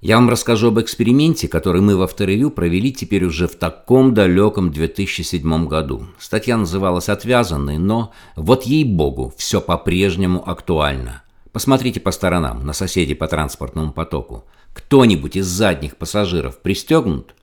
Я вам расскажу об эксперименте, который мы в авторевью провели теперь уже в таком далеком 2007 году. Статья называлась «Отвязанный», но вот ей-богу, все по-прежнему актуально. Посмотрите по сторонам, на соседей по транспортному потоку. Кто-нибудь из задних пассажиров пристегнут?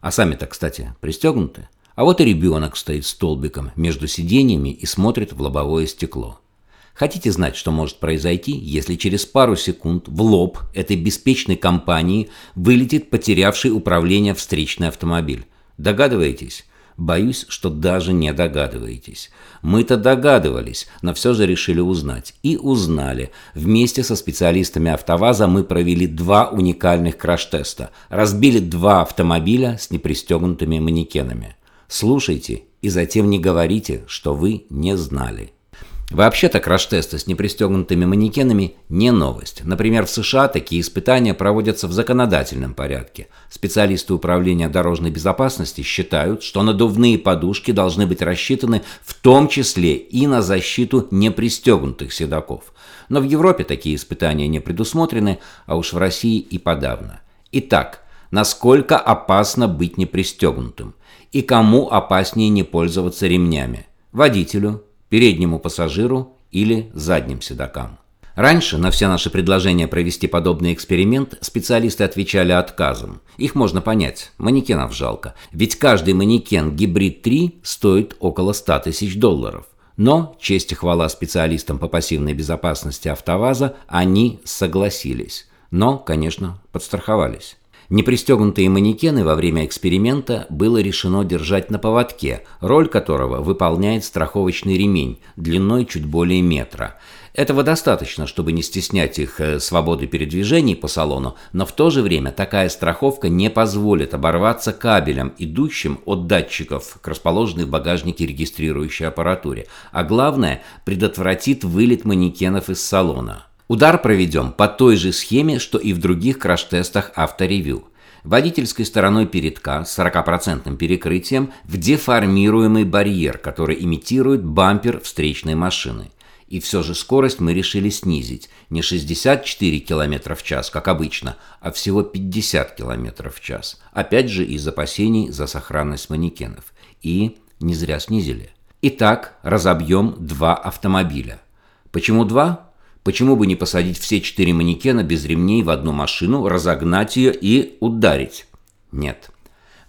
А сами-то, кстати, пристегнуты? А вот и ребенок стоит столбиком между сиденьями и смотрит в лобовое стекло. Хотите знать, что может произойти, если через пару секунд в лоб этой беспечной компании вылетит потерявший управление встречный автомобиль? Догадываетесь? Боюсь, что даже не догадываетесь. Мы-то догадывались, но все же решили узнать. И узнали. Вместе со специалистами АвтоВАЗа мы провели два уникальных краш-теста. Разбили два автомобиля с непристегнутыми манекенами. Слушайте и затем не говорите, что вы не знали. Вообще-то краш-тесты с непристегнутыми манекенами не новость. Например, в США такие испытания проводятся в законодательном порядке. Специалисты управления дорожной безопасности считают, что надувные подушки должны быть рассчитаны в том числе и на защиту непристегнутых седаков. Но в Европе такие испытания не предусмотрены, а уж в России и подавно. Итак, насколько опасно быть непристегнутым? И кому опаснее не пользоваться ремнями? Водителю, переднему пассажиру или задним седокам. Раньше на все наши предложения провести подобный эксперимент специалисты отвечали отказом. Их можно понять, манекенов жалко. Ведь каждый манекен гибрид 3 стоит около 100 тысяч долларов. Но, честь и хвала специалистам по пассивной безопасности АвтоВАЗа, они согласились. Но, конечно, подстраховались. Непристегнутые манекены во время эксперимента было решено держать на поводке, роль которого выполняет страховочный ремень длиной чуть более метра. Этого достаточно, чтобы не стеснять их э, свободы передвижений по салону, но в то же время такая страховка не позволит оборваться кабелям, идущим от датчиков к расположенной в багажнике регистрирующей аппаратуре, а главное, предотвратит вылет манекенов из салона. Удар проведем по той же схеме, что и в других краш-тестах авторевью. Водительской стороной передка с 40% перекрытием в деформируемый барьер, который имитирует бампер встречной машины. И все же скорость мы решили снизить. Не 64 км в час, как обычно, а всего 50 км в час. Опять же из опасений за сохранность манекенов. И не зря снизили. Итак, разобьем два автомобиля. Почему два? Почему бы не посадить все четыре манекена без ремней в одну машину, разогнать ее и ударить? Нет.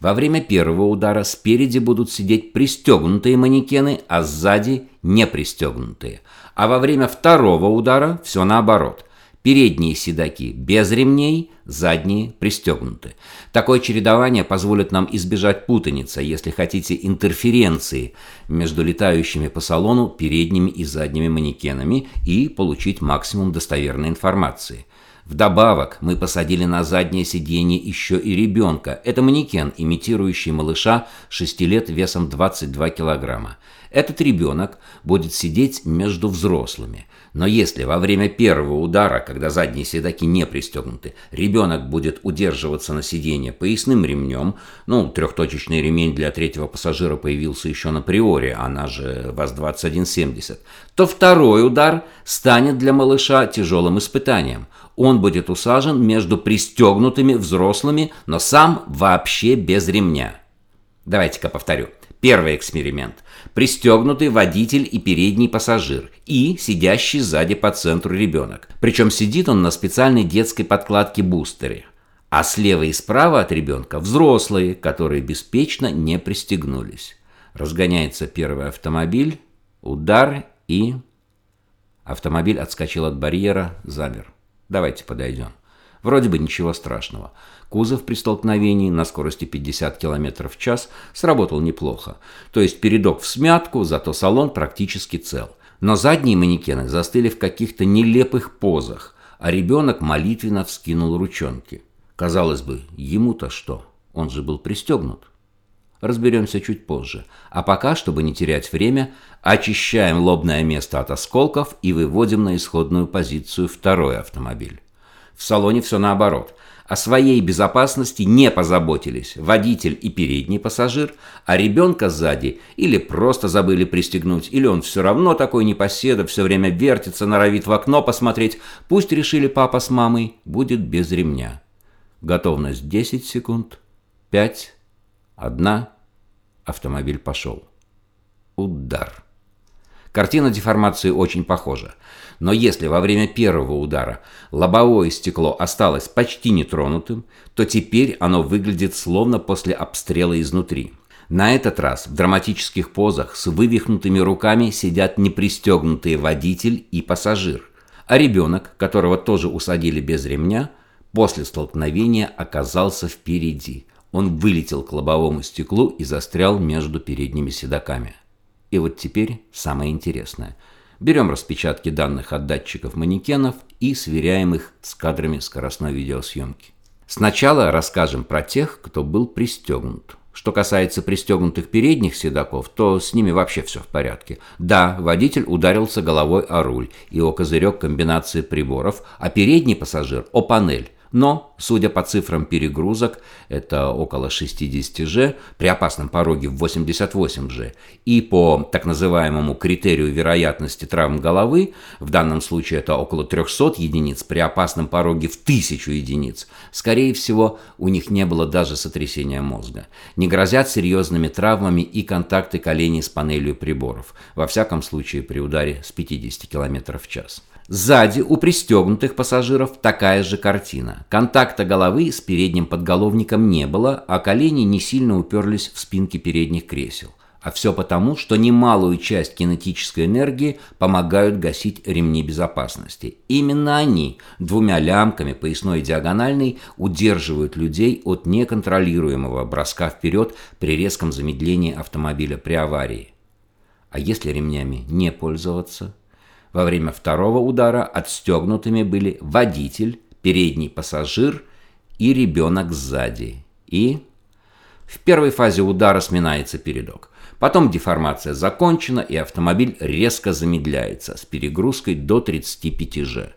Во время первого удара спереди будут сидеть пристегнутые манекены, а сзади не пристегнутые. А во время второго удара все наоборот. Передние седаки без ремней, задние пристегнуты. Такое чередование позволит нам избежать путаницы, если хотите, интерференции между летающими по салону передними и задними манекенами и получить максимум достоверной информации. Вдобавок, мы посадили на заднее сиденье еще и ребенка. Это манекен, имитирующий малыша 6 лет весом 22 килограмма. Этот ребенок будет сидеть между взрослыми. Но если во время первого удара, когда задние седаки не пристегнуты, ребенок будет удерживаться на сиденье поясным ремнем, ну, трехточечный ремень для третьего пассажира появился еще на приоре, она же ВАЗ-2170, то второй удар станет для малыша тяжелым испытанием. Он будет усажен между пристегнутыми взрослыми, но сам вообще без ремня. Давайте-ка повторю. Первый эксперимент. Пристегнутый водитель и передний пассажир и сидящий сзади по центру ребенок. Причем сидит он на специальной детской подкладке-бустере. А слева и справа от ребенка взрослые, которые беспечно не пристегнулись. Разгоняется первый автомобиль, удар и... Автомобиль отскочил от барьера, замер. Давайте подойдем. Вроде бы ничего страшного. Кузов при столкновении на скорости 50 км в час сработал неплохо. То есть передок в смятку, зато салон практически цел. Но задние манекены застыли в каких-то нелепых позах, а ребенок молитвенно вскинул ручонки. Казалось бы, ему-то что? Он же был пристегнут. Разберемся чуть позже. А пока, чтобы не терять время, очищаем лобное место от осколков и выводим на исходную позицию второй автомобиль. В салоне все наоборот. О своей безопасности не позаботились водитель и передний пассажир, а ребенка сзади или просто забыли пристегнуть, или он все равно такой непоседа, все время вертится, норовит в окно посмотреть. Пусть решили папа с мамой, будет без ремня. Готовность 10 секунд. 5. Одна. Автомобиль пошел. Удар. Картина деформации очень похожа. Но если во время первого удара лобовое стекло осталось почти нетронутым, то теперь оно выглядит словно после обстрела изнутри. На этот раз в драматических позах с вывихнутыми руками сидят непристегнутые водитель и пассажир, а ребенок, которого тоже усадили без ремня, после столкновения оказался впереди. Он вылетел к лобовому стеклу и застрял между передними седаками. И вот теперь самое интересное. Берем распечатки данных от датчиков манекенов и сверяем их с кадрами скоростной видеосъемки. Сначала расскажем про тех, кто был пристегнут. Что касается пристегнутых передних седаков, то с ними вообще все в порядке. Да, водитель ударился головой о руль и о козырек комбинации приборов, а передний пассажир – о панель. Но, судя по цифрам перегрузок, это около 60 G, при опасном пороге в 88 G, и по так называемому критерию вероятности травм головы, в данном случае это около 300 единиц, при опасном пороге в 1000 единиц, скорее всего, у них не было даже сотрясения мозга. Не грозят серьезными травмами и контакты коленей с панелью приборов, во всяком случае при ударе с 50 км в час. Сзади у пристегнутых пассажиров такая же картина. Контакта головы с передним подголовником не было, а колени не сильно уперлись в спинки передних кресел. А все потому, что немалую часть кинетической энергии помогают гасить ремни безопасности. Именно они двумя лямками поясной и диагональной удерживают людей от неконтролируемого броска вперед при резком замедлении автомобиля при аварии. А если ремнями не пользоваться – во время второго удара отстегнутыми были водитель, передний пассажир и ребенок сзади. И в первой фазе удара сминается передок. Потом деформация закончена, и автомобиль резко замедляется с перегрузкой до 35 G.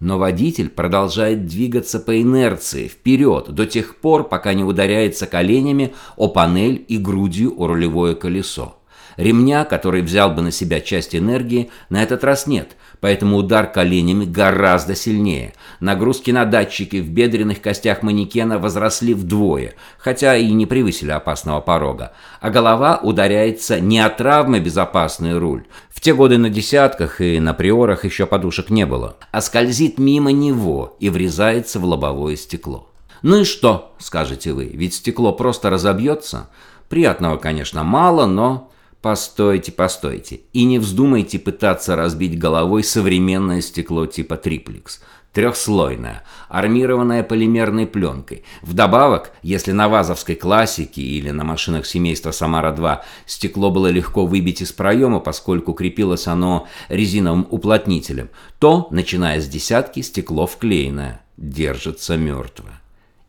Но водитель продолжает двигаться по инерции вперед до тех пор, пока не ударяется коленями о панель и грудью о рулевое колесо. Ремня, который взял бы на себя часть энергии, на этот раз нет, поэтому удар коленями гораздо сильнее. Нагрузки на датчики в бедренных костях манекена возросли вдвое, хотя и не превысили опасного порога. А голова ударяется не от травмы безопасный руль. В те годы на десятках и на приорах еще подушек не было, а скользит мимо него и врезается в лобовое стекло. «Ну и что?» – скажете вы, ведь стекло просто разобьется. Приятного, конечно, мало, но Постойте, постойте. И не вздумайте пытаться разбить головой современное стекло типа триплекс. Трехслойное, армированное полимерной пленкой. Вдобавок, если на вазовской классике или на машинах семейства Самара-2 стекло было легко выбить из проема, поскольку крепилось оно резиновым уплотнителем, то, начиная с десятки, стекло вклеенное. Держится мертво.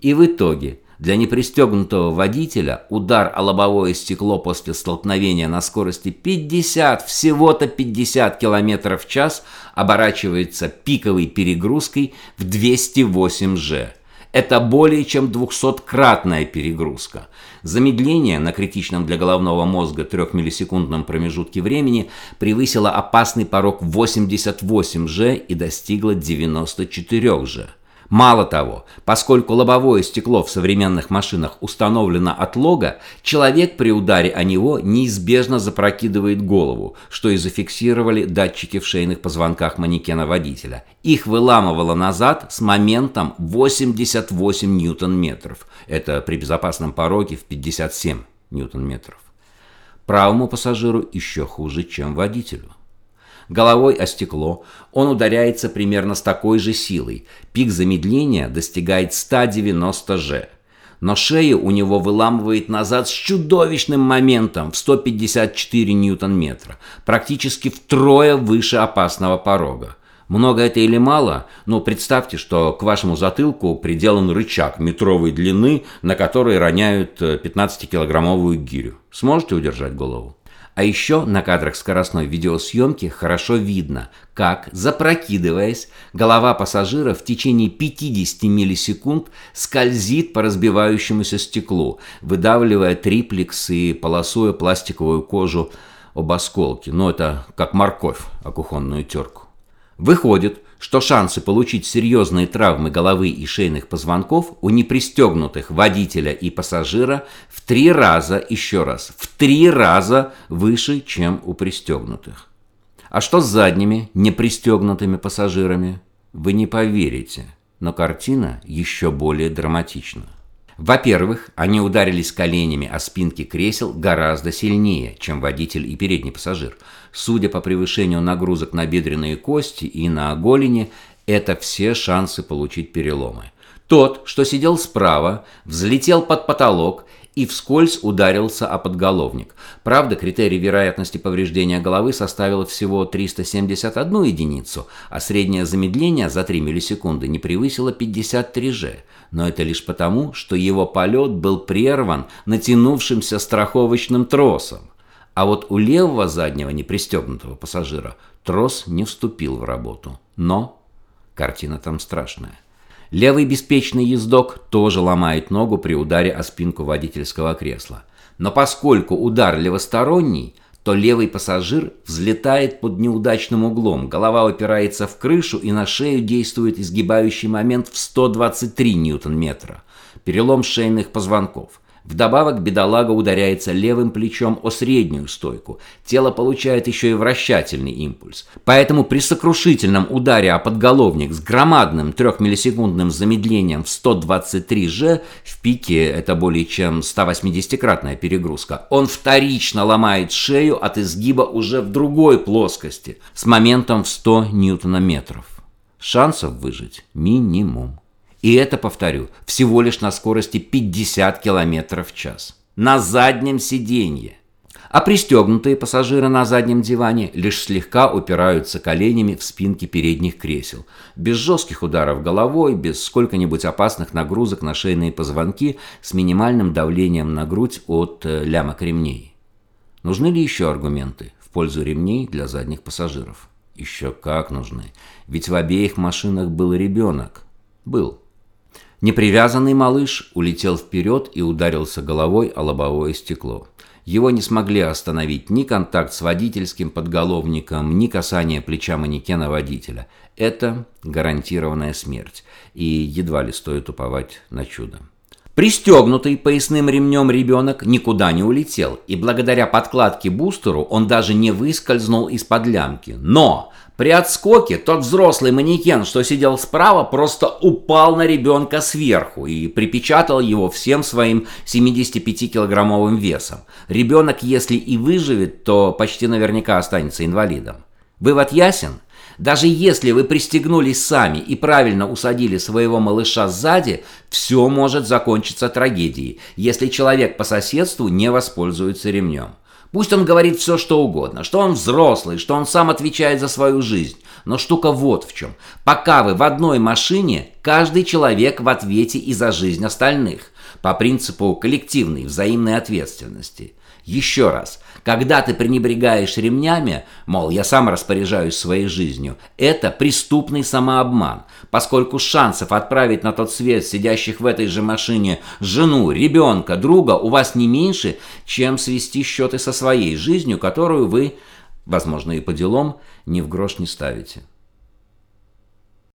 И в итоге для непристегнутого водителя удар о лобовое стекло после столкновения на скорости 50, всего-то 50 км в час оборачивается пиковой перегрузкой в 208 G. Это более чем 200-кратная перегрузка. Замедление на критичном для головного мозга 3-миллисекундном промежутке времени превысило опасный порог 88 G и достигло 94 G. Мало того, поскольку лобовое стекло в современных машинах установлено от лога, человек при ударе о него неизбежно запрокидывает голову, что и зафиксировали датчики в шейных позвонках манекена водителя. Их выламывало назад с моментом 88 ньютон-метров. Это при безопасном пороге в 57 ньютон-метров. Правому пассажиру еще хуже, чем водителю головой о стекло, он ударяется примерно с такой же силой. Пик замедления достигает 190 G. Но шею у него выламывает назад с чудовищным моментом в 154 ньютон-метра, практически втрое выше опасного порога. Много это или мало, но представьте, что к вашему затылку приделан рычаг метровой длины, на который роняют 15-килограммовую гирю. Сможете удержать голову? А еще на кадрах скоростной видеосъемки хорошо видно, как, запрокидываясь, голова пассажира в течение 50 миллисекунд скользит по разбивающемуся стеклу, выдавливая триплекс и полосуя пластиковую кожу об осколки. Но это как морковь о кухонную терку. Выходит, что шансы получить серьезные травмы головы и шейных позвонков у непристегнутых водителя и пассажира в три раза, еще раз, в три раза выше, чем у пристегнутых. А что с задними, непристегнутыми пассажирами? Вы не поверите, но картина еще более драматична. Во-первых, они ударились коленями о спинки кресел гораздо сильнее, чем водитель и передний пассажир. Судя по превышению нагрузок на бедренные кости и на голени, это все шансы получить переломы. Тот, что сидел справа, взлетел под потолок и вскользь ударился о подголовник. Правда, критерий вероятности повреждения головы составил всего 371 единицу, а среднее замедление за 3 миллисекунды не превысило 53 же. Но это лишь потому, что его полет был прерван натянувшимся страховочным тросом. А вот у левого заднего непристегнутого пассажира трос не вступил в работу. Но картина там страшная. Левый беспечный ездок тоже ломает ногу при ударе о спинку водительского кресла. Но поскольку удар левосторонний, то левый пассажир взлетает под неудачным углом, голова упирается в крышу и на шею действует изгибающий момент в 123 ньютон-метра. Перелом шейных позвонков. Вдобавок бедолага ударяется левым плечом о среднюю стойку. Тело получает еще и вращательный импульс. Поэтому при сокрушительном ударе о подголовник с громадным 3-миллисекундным замедлением в 123 G, в пике это более чем 180-кратная перегрузка, он вторично ломает шею от изгиба уже в другой плоскости с моментом в 100 ньютонометров. Шансов выжить минимум. И это, повторю, всего лишь на скорости 50 км в час. На заднем сиденье. А пристегнутые пассажиры на заднем диване лишь слегка упираются коленями в спинки передних кресел. Без жестких ударов головой, без сколько-нибудь опасных нагрузок на шейные позвонки, с минимальным давлением на грудь от э, лямок ремней. Нужны ли еще аргументы в пользу ремней для задних пассажиров? Еще как нужны. Ведь в обеих машинах был ребенок. Был. Непривязанный малыш улетел вперед и ударился головой о лобовое стекло. Его не смогли остановить ни контакт с водительским подголовником, ни касание плеча манекена водителя. Это гарантированная смерть, и едва ли стоит уповать на чудо. Пристегнутый поясным ремнем ребенок никуда не улетел, и благодаря подкладке бустеру он даже не выскользнул из-под лямки. Но при отскоке тот взрослый манекен, что сидел справа, просто упал на ребенка сверху и припечатал его всем своим 75-килограммовым весом. Ребенок, если и выживет, то почти наверняка останется инвалидом. Вывод ясен? Даже если вы пристегнулись сами и правильно усадили своего малыша сзади, все может закончиться трагедией, если человек по соседству не воспользуется ремнем. Пусть он говорит все, что угодно, что он взрослый, что он сам отвечает за свою жизнь. Но штука вот в чем. Пока вы в одной машине, каждый человек в ответе и за жизнь остальных. По принципу коллективной взаимной ответственности. Еще раз, когда ты пренебрегаешь ремнями, мол, я сам распоряжаюсь своей жизнью, это преступный самообман, поскольку шансов отправить на тот свет сидящих в этой же машине жену, ребенка, друга у вас не меньше, чем свести счеты со своей жизнью, которую вы, возможно и по делам, ни в грош не ставите.